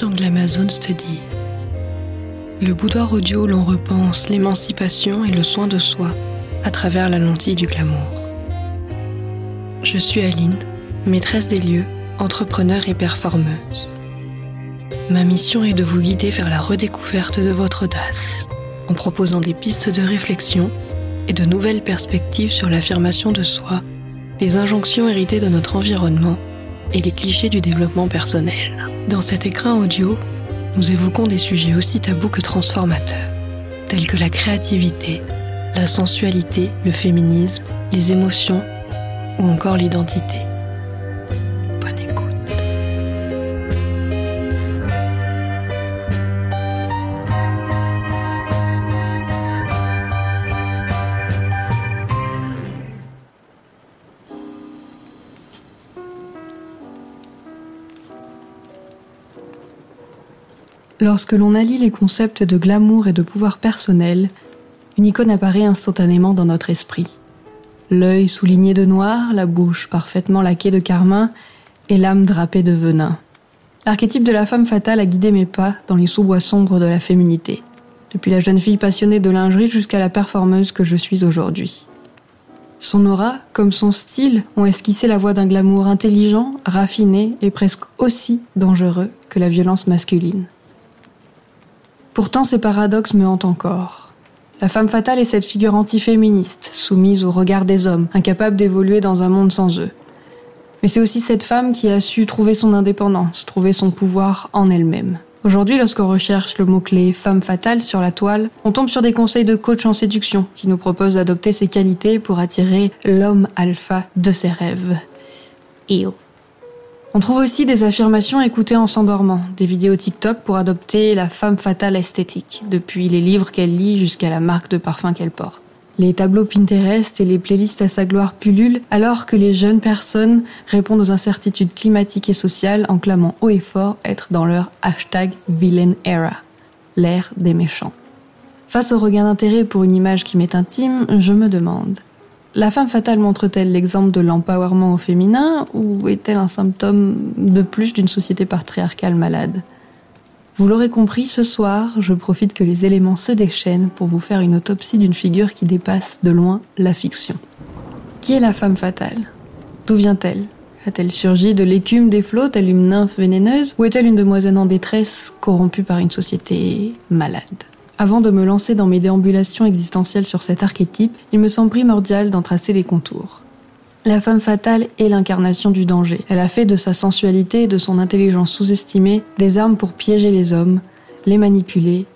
dans Glamazon Study, le boudoir audio où l'on repense l'émancipation et le soin de soi à travers la lentille du glamour. Je suis Aline, maîtresse des lieux, entrepreneur et performeuse. Ma mission est de vous guider vers la redécouverte de votre audace, en proposant des pistes de réflexion et de nouvelles perspectives sur l'affirmation de soi, les injonctions héritées de notre environnement et les clichés du développement personnel. Dans cet écran audio, nous évoquons des sujets aussi tabous que transformateurs, tels que la créativité, la sensualité, le féminisme, les émotions ou encore l'identité. Lorsque l'on allie les concepts de glamour et de pouvoir personnel, une icône apparaît instantanément dans notre esprit. L'œil souligné de noir, la bouche parfaitement laquée de carmin et l'âme drapée de venin. L'archétype de la femme fatale a guidé mes pas dans les sous-bois sombres de la féminité, depuis la jeune fille passionnée de lingerie jusqu'à la performeuse que je suis aujourd'hui. Son aura, comme son style, ont esquissé la voie d'un glamour intelligent, raffiné et presque aussi dangereux que la violence masculine. Pourtant, ces paradoxes me hantent encore. La femme fatale est cette figure antiféministe, soumise au regard des hommes, incapable d'évoluer dans un monde sans eux. Mais c'est aussi cette femme qui a su trouver son indépendance, trouver son pouvoir en elle-même. Aujourd'hui, lorsqu'on recherche le mot-clé femme fatale sur la toile, on tombe sur des conseils de coach en séduction qui nous proposent d'adopter ces qualités pour attirer l'homme alpha de ses rêves. Ew. On trouve aussi des affirmations écoutées en s'endormant, des vidéos TikTok pour adopter la femme fatale esthétique, depuis les livres qu'elle lit jusqu'à la marque de parfum qu'elle porte. Les tableaux Pinterest et les playlists à sa gloire pullulent alors que les jeunes personnes répondent aux incertitudes climatiques et sociales en clamant haut et fort être dans leur hashtag villain era, l'ère des méchants. Face au regain d'intérêt pour une image qui m'est intime, je me demande, la femme fatale montre-t-elle l'exemple de l'empowerment au féminin ou est-elle un symptôme de plus d'une société patriarcale malade? Vous l'aurez compris, ce soir, je profite que les éléments se déchaînent pour vous faire une autopsie d'une figure qui dépasse de loin la fiction. Qui est la femme fatale? D'où vient-elle? A-t-elle surgi de l'écume des flots, telle une nymphe vénéneuse, ou est-elle une demoiselle en détresse corrompue par une société malade? Avant de me lancer dans mes déambulations existentielles sur cet archétype, il me semble primordial d'en tracer les contours. La femme fatale est l'incarnation du danger. Elle a fait de sa sensualité et de son intelligence sous-estimée des armes pour piéger les hommes, les manipuler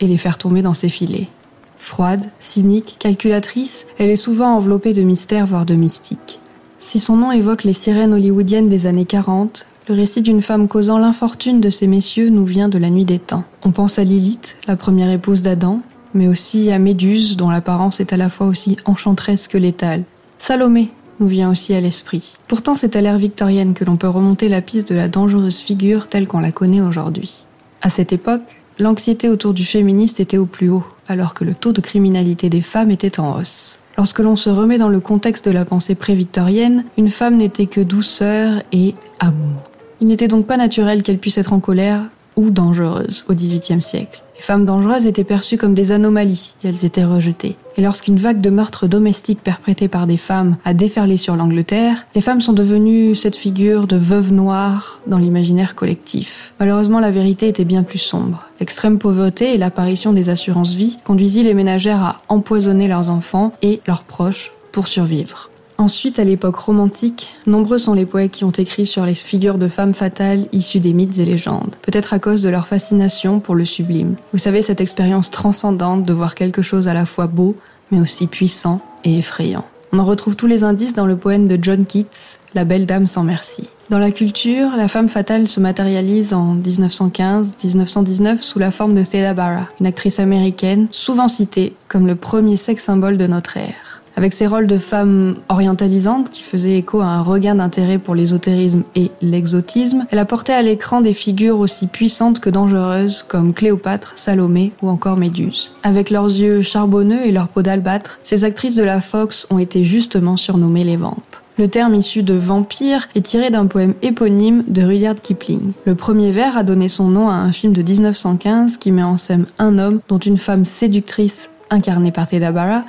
et les faire tomber dans ses filets. Froide, cynique, calculatrice, elle est souvent enveloppée de mystères voire de mystiques. Si son nom évoque les sirènes hollywoodiennes des années 40, le récit d'une femme causant l'infortune de ces messieurs nous vient de la nuit des temps. On pense à Lilith, la première épouse d'Adam, mais aussi à Méduse, dont l'apparence est à la fois aussi enchanteresse que létale. Salomé nous vient aussi à l'esprit. Pourtant, c'est à l'ère victorienne que l'on peut remonter la piste de la dangereuse figure telle qu'on la connaît aujourd'hui. À cette époque, l'anxiété autour du féministe était au plus haut, alors que le taux de criminalité des femmes était en hausse. Lorsque l'on se remet dans le contexte de la pensée prévictorienne, une femme n'était que douceur et amour. Il n'était donc pas naturel qu'elle puisse être en colère ou dangereuse au XVIIIe siècle. Les femmes dangereuses étaient perçues comme des anomalies elles étaient rejetées. Et lorsqu'une vague de meurtres domestiques perpétrés par des femmes a déferlé sur l'Angleterre, les femmes sont devenues cette figure de veuve noire dans l'imaginaire collectif. Malheureusement, la vérité était bien plus sombre. L'extrême pauvreté et l'apparition des assurances-vie conduisit les ménagères à empoisonner leurs enfants et leurs proches pour survivre. Ensuite, à l'époque romantique, nombreux sont les poètes qui ont écrit sur les figures de femmes fatales issues des mythes et légendes, peut-être à cause de leur fascination pour le sublime. Vous savez, cette expérience transcendante de voir quelque chose à la fois beau, mais aussi puissant et effrayant. On en retrouve tous les indices dans le poème de John Keats, La belle dame sans merci. Dans la culture, la femme fatale se matérialise en 1915-1919 sous la forme de Theda Bara, une actrice américaine souvent citée comme le premier sex symbole de notre ère. Avec ses rôles de femme orientalisante qui faisaient écho à un regain d'intérêt pour l'ésotérisme et l'exotisme, elle a porté à l'écran des figures aussi puissantes que dangereuses comme Cléopâtre, Salomé ou encore Méduse. Avec leurs yeux charbonneux et leur peau d'albâtre, ces actrices de la Fox ont été justement surnommées les vampes. Le terme issu de vampire est tiré d'un poème éponyme de Rudyard Kipling. Le premier vers a donné son nom à un film de 1915 qui met en scène un homme dont une femme séductrice, incarnée par Teda Bara,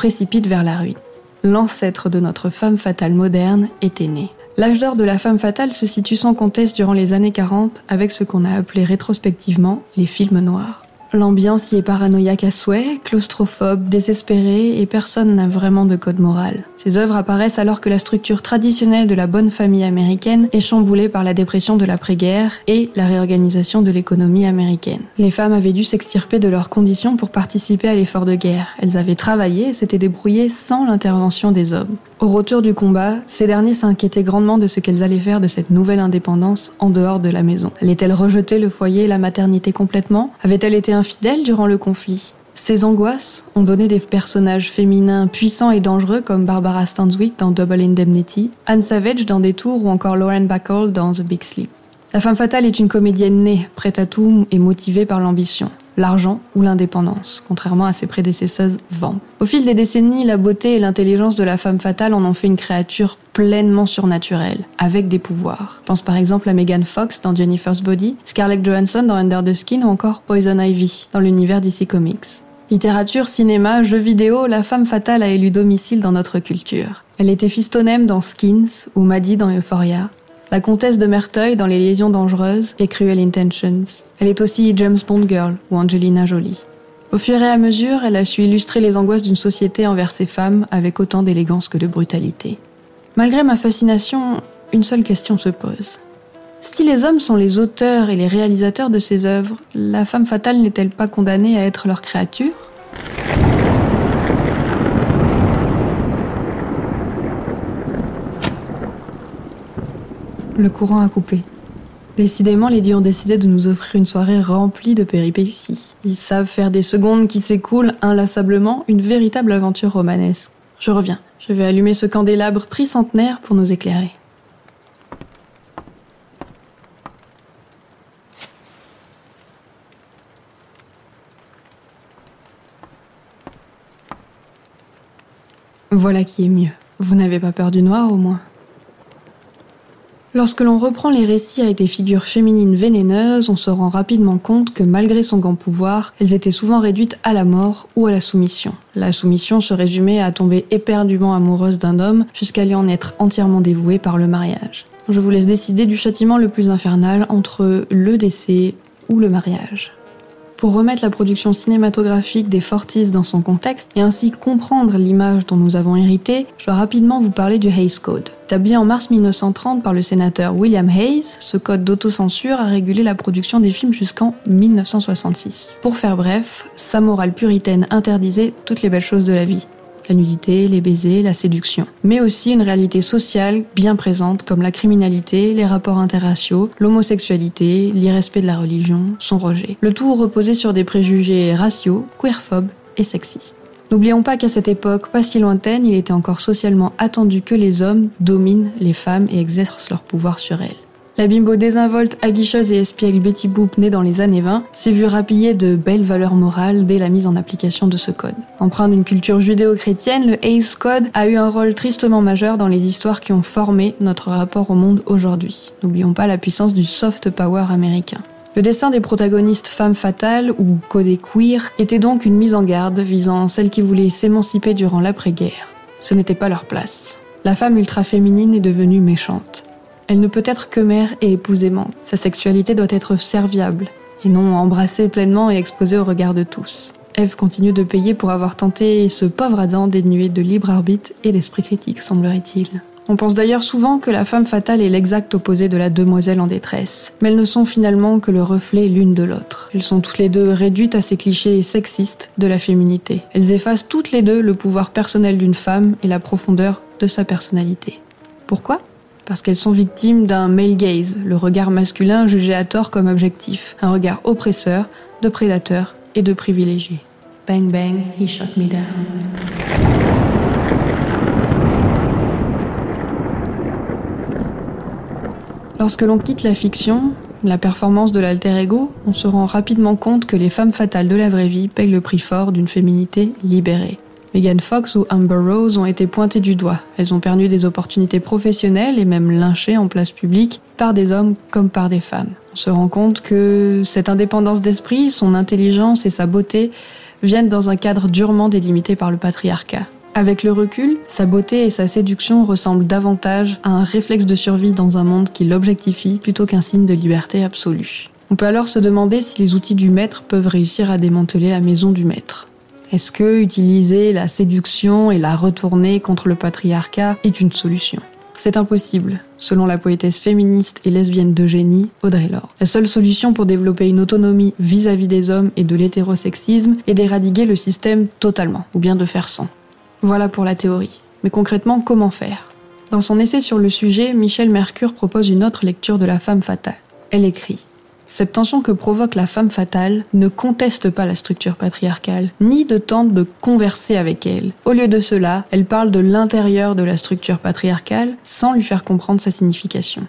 précipite vers la ruine. L'ancêtre de notre femme fatale moderne était né. L'âge d'or de la femme fatale se situe sans conteste durant les années 40 avec ce qu'on a appelé rétrospectivement les films noirs. L'ambiance y est paranoïaque à souhait, claustrophobe, désespérée et personne n'a vraiment de code moral. Ces œuvres apparaissent alors que la structure traditionnelle de la bonne famille américaine est chamboulée par la dépression de l'après-guerre et la réorganisation de l'économie américaine. Les femmes avaient dû s'extirper de leurs conditions pour participer à l'effort de guerre. Elles avaient travaillé et s'étaient débrouillées sans l'intervention des hommes. Au retour du combat, ces derniers s'inquiétaient grandement de ce qu'elles allaient faire de cette nouvelle indépendance en dehors de la maison. Allait-elle rejeter le foyer et la maternité complètement? Avait-elle été infidèle durant le conflit ces angoisses ont donné des personnages féminins puissants et dangereux comme Barbara Stanwyck dans Double Indemnity, Anne Savage dans Détour ou encore Lauren Bacall dans The Big Sleep. La femme fatale est une comédienne née, prête à tout et motivée par l'ambition l'argent ou l'indépendance, contrairement à ses prédécesseuses Vamp. Au fil des décennies, la beauté et l'intelligence de la femme fatale en ont fait une créature pleinement surnaturelle, avec des pouvoirs. Pense par exemple à Megan Fox dans Jennifer's Body, Scarlett Johansson dans Under the Skin ou encore Poison Ivy dans l'univers DC Comics. Littérature, cinéma, jeux vidéo, la femme fatale a élu domicile dans notre culture. Elle était Fistonème dans Skins ou Maddie dans Euphoria, la comtesse de Merteuil dans Les Liaisons dangereuses et Cruel Intentions. Elle est aussi James Bond Girl ou Angelina Jolie. Au fur et à mesure, elle a su illustrer les angoisses d'une société envers ses femmes avec autant d'élégance que de brutalité. Malgré ma fascination, une seule question se pose. Si les hommes sont les auteurs et les réalisateurs de ces œuvres, la femme fatale n'est-elle pas condamnée à être leur créature? Le courant a coupé. Décidément, les dieux ont décidé de nous offrir une soirée remplie de péripéties. Ils savent faire des secondes qui s'écoulent inlassablement, une véritable aventure romanesque. Je reviens. Je vais allumer ce candélabre tricentenaire pour nous éclairer. Voilà qui est mieux. Vous n'avez pas peur du noir au moins? Lorsque l'on reprend les récits avec des figures féminines vénéneuses, on se rend rapidement compte que malgré son grand pouvoir, elles étaient souvent réduites à la mort ou à la soumission. La soumission se résumait à tomber éperdument amoureuse d'un homme jusqu'à lui en être entièrement dévouée par le mariage. Je vous laisse décider du châtiment le plus infernal entre le décès ou le mariage. Pour remettre la production cinématographique des Fortis dans son contexte et ainsi comprendre l'image dont nous avons hérité, je dois rapidement vous parler du Hays Code. Établi en mars 1930 par le sénateur William Hayes, ce code d'autocensure a régulé la production des films jusqu'en 1966. Pour faire bref, sa morale puritaine interdisait toutes les belles choses de la vie la nudité, les baisers, la séduction. Mais aussi une réalité sociale bien présente comme la criminalité, les rapports interraciaux, l'homosexualité, l'irrespect de la religion, son rejet. Le tout reposait sur des préjugés raciaux, queerphobes et sexistes. N'oublions pas qu'à cette époque, pas si lointaine, il était encore socialement attendu que les hommes dominent les femmes et exercent leur pouvoir sur elles. La bimbo désinvolte, aguicheuse et espiègle Betty Boop, née dans les années 20, s'est vue rapiller de belles valeurs morales dès la mise en application de ce code. Empreint d'une culture judéo-chrétienne, le Hays Code a eu un rôle tristement majeur dans les histoires qui ont formé notre rapport au monde aujourd'hui. N'oublions pas la puissance du soft power américain. Le destin des protagonistes femmes fatales ou codées queer était donc une mise en garde visant celles qui voulaient s'émanciper durant l'après-guerre. Ce n'était pas leur place. La femme ultra féminine est devenue méchante. Elle ne peut être que mère et épouse aimante. Sa sexualité doit être serviable, et non embrassée pleinement et exposée au regard de tous. Eve continue de payer pour avoir tenté ce pauvre Adam dénué de libre arbitre et d'esprit critique, semblerait-il. On pense d'ailleurs souvent que la femme fatale est l'exact opposé de la demoiselle en détresse, mais elles ne sont finalement que le reflet l'une de l'autre. Elles sont toutes les deux réduites à ces clichés sexistes de la féminité. Elles effacent toutes les deux le pouvoir personnel d'une femme et la profondeur de sa personnalité. Pourquoi? Parce qu'elles sont victimes d'un male gaze, le regard masculin jugé à tort comme objectif, un regard oppresseur, de prédateur et de privilégié. Bang bang, he shot me down. Lorsque l'on quitte la fiction, la performance de l'alter ego, on se rend rapidement compte que les femmes fatales de la vraie vie payent le prix fort d'une féminité libérée. Megan Fox ou Amber Rose ont été pointées du doigt. Elles ont perdu des opportunités professionnelles et même lynchées en place publique par des hommes comme par des femmes. On se rend compte que cette indépendance d'esprit, son intelligence et sa beauté viennent dans un cadre durement délimité par le patriarcat. Avec le recul, sa beauté et sa séduction ressemblent davantage à un réflexe de survie dans un monde qui l'objectifie plutôt qu'un signe de liberté absolue. On peut alors se demander si les outils du maître peuvent réussir à démanteler la maison du maître. Est-ce que utiliser la séduction et la retourner contre le patriarcat est une solution? C'est impossible, selon la poétesse féministe et lesbienne de génie, Audrey Lorde. La seule solution pour développer une autonomie vis-à-vis des hommes et de l'hétérosexisme est d'éradiquer le système totalement, ou bien de faire sans. Voilà pour la théorie. Mais concrètement, comment faire? Dans son essai sur le sujet, Michel Mercure propose une autre lecture de la femme fatale. Elle écrit cette tension que provoque la femme fatale ne conteste pas la structure patriarcale, ni ne tente de converser avec elle. Au lieu de cela, elle parle de l'intérieur de la structure patriarcale sans lui faire comprendre sa signification.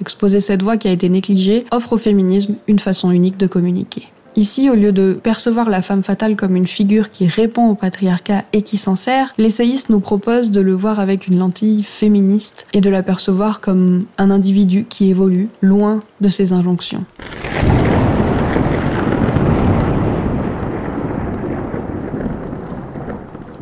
Exposer cette voix qui a été négligée offre au féminisme une façon unique de communiquer. Ici, au lieu de percevoir la femme fatale comme une figure qui répond au patriarcat et qui s'en sert, l'essayiste nous propose de le voir avec une lentille féministe et de l'apercevoir comme un individu qui évolue loin de ses injonctions.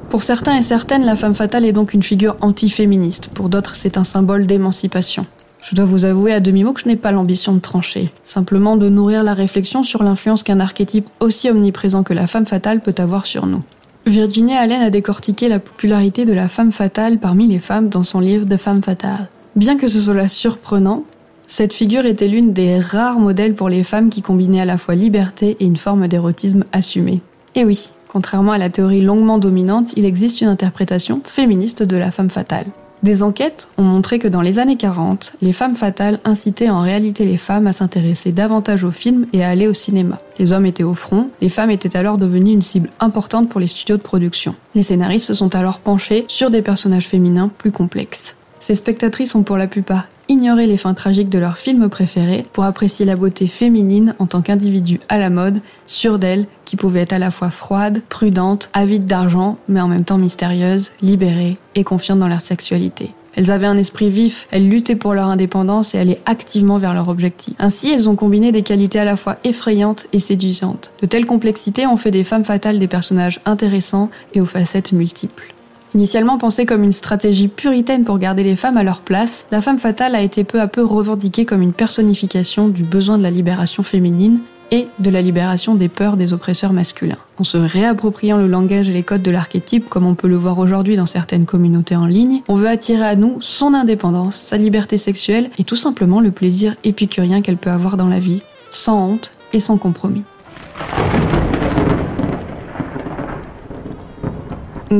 Pour certains et certaines, la femme fatale est donc une figure anti-féministe. Pour d'autres, c'est un symbole d'émancipation. Je dois vous avouer à demi-mot que je n'ai pas l'ambition de trancher, simplement de nourrir la réflexion sur l'influence qu'un archétype aussi omniprésent que la femme fatale peut avoir sur nous. Virginia Allen a décortiqué la popularité de la femme fatale parmi les femmes dans son livre De femmes fatales. Bien que ce soit surprenant, cette figure était l'une des rares modèles pour les femmes qui combinaient à la fois liberté et une forme d'érotisme assumée. Et oui, contrairement à la théorie longuement dominante, il existe une interprétation féministe de la femme fatale. Des enquêtes ont montré que dans les années 40, les femmes fatales incitaient en réalité les femmes à s'intéresser davantage aux films et à aller au cinéma. Les hommes étaient au front, les femmes étaient alors devenues une cible importante pour les studios de production. Les scénaristes se sont alors penchés sur des personnages féminins plus complexes. Ces spectatrices ont pour la plupart ignoré les fins tragiques de leurs films préférés pour apprécier la beauté féminine en tant qu'individu à la mode, sûre d'elle, qui pouvait être à la fois froide, prudente, avide d'argent, mais en même temps mystérieuse, libérée et confiante dans leur sexualité. Elles avaient un esprit vif, elles luttaient pour leur indépendance et allaient activement vers leur objectif. Ainsi, elles ont combiné des qualités à la fois effrayantes et séduisantes. De telles complexités ont fait des femmes fatales des personnages intéressants et aux facettes multiples. Initialement pensée comme une stratégie puritaine pour garder les femmes à leur place, la femme fatale a été peu à peu revendiquée comme une personnification du besoin de la libération féminine et de la libération des peurs des oppresseurs masculins. En se réappropriant le langage et les codes de l'archétype, comme on peut le voir aujourd'hui dans certaines communautés en ligne, on veut attirer à nous son indépendance, sa liberté sexuelle et tout simplement le plaisir épicurien qu'elle peut avoir dans la vie, sans honte et sans compromis.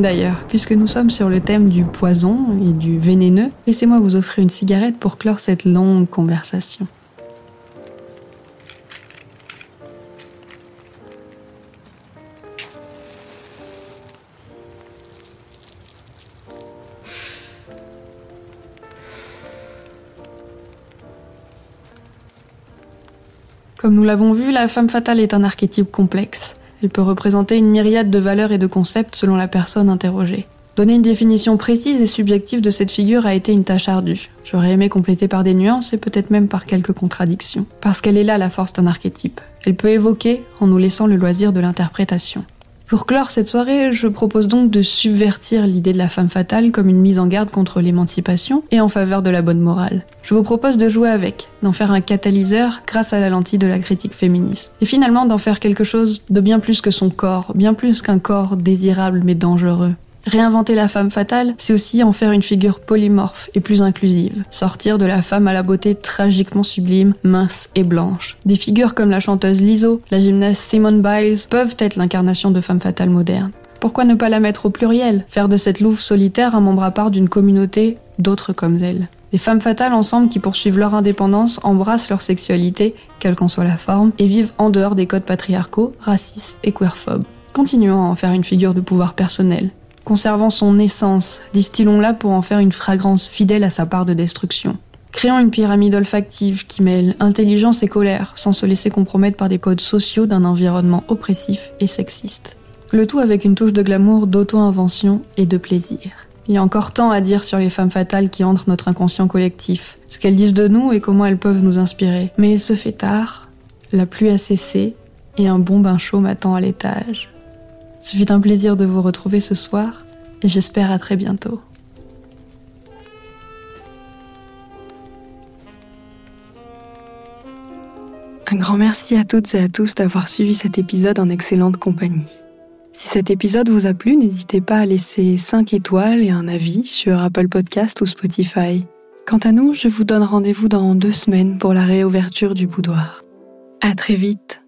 D'ailleurs, puisque nous sommes sur le thème du poison et du vénéneux, laissez-moi vous offrir une cigarette pour clore cette longue conversation. Comme nous l'avons vu, la femme fatale est un archétype complexe. Elle peut représenter une myriade de valeurs et de concepts selon la personne interrogée. Donner une définition précise et subjective de cette figure a été une tâche ardue. J'aurais aimé compléter par des nuances et peut-être même par quelques contradictions. Parce qu'elle est là la force d'un archétype. Elle peut évoquer en nous laissant le loisir de l'interprétation. Pour clore cette soirée, je propose donc de subvertir l'idée de la femme fatale comme une mise en garde contre l'émancipation et en faveur de la bonne morale. Je vous propose de jouer avec, d'en faire un catalyseur grâce à la lentille de la critique féministe. Et finalement d'en faire quelque chose de bien plus que son corps, bien plus qu'un corps désirable mais dangereux. Réinventer la femme fatale, c'est aussi en faire une figure polymorphe et plus inclusive. Sortir de la femme à la beauté tragiquement sublime, mince et blanche. Des figures comme la chanteuse Lizzo, la gymnaste Simone Biles peuvent être l'incarnation de femme fatale moderne. Pourquoi ne pas la mettre au pluriel? Faire de cette louve solitaire un membre à part d'une communauté d'autres comme elle. Les femmes fatales ensemble qui poursuivent leur indépendance embrassent leur sexualité, quelle qu'en soit la forme, et vivent en dehors des codes patriarcaux, racistes et queerphobes. Continuons à en faire une figure de pouvoir personnel, conservant son essence, distillons-la pour en faire une fragrance fidèle à sa part de destruction. Créons une pyramide olfactive qui mêle intelligence et colère, sans se laisser compromettre par des codes sociaux d'un environnement oppressif et sexiste. Le tout avec une touche de glamour, d'auto-invention et de plaisir. Il y a encore tant à dire sur les femmes fatales qui entrent notre inconscient collectif, ce qu'elles disent de nous et comment elles peuvent nous inspirer. Mais il se fait tard, la pluie a cessé et un bon bain chaud m'attend à l'étage. Ce fut un plaisir de vous retrouver ce soir et j'espère à très bientôt. Un grand merci à toutes et à tous d'avoir suivi cet épisode en excellente compagnie. Si cet épisode vous a plu, n'hésitez pas à laisser 5 étoiles et un avis sur Apple Podcast ou Spotify. Quant à nous, je vous donne rendez-vous dans deux semaines pour la réouverture du boudoir. À très vite.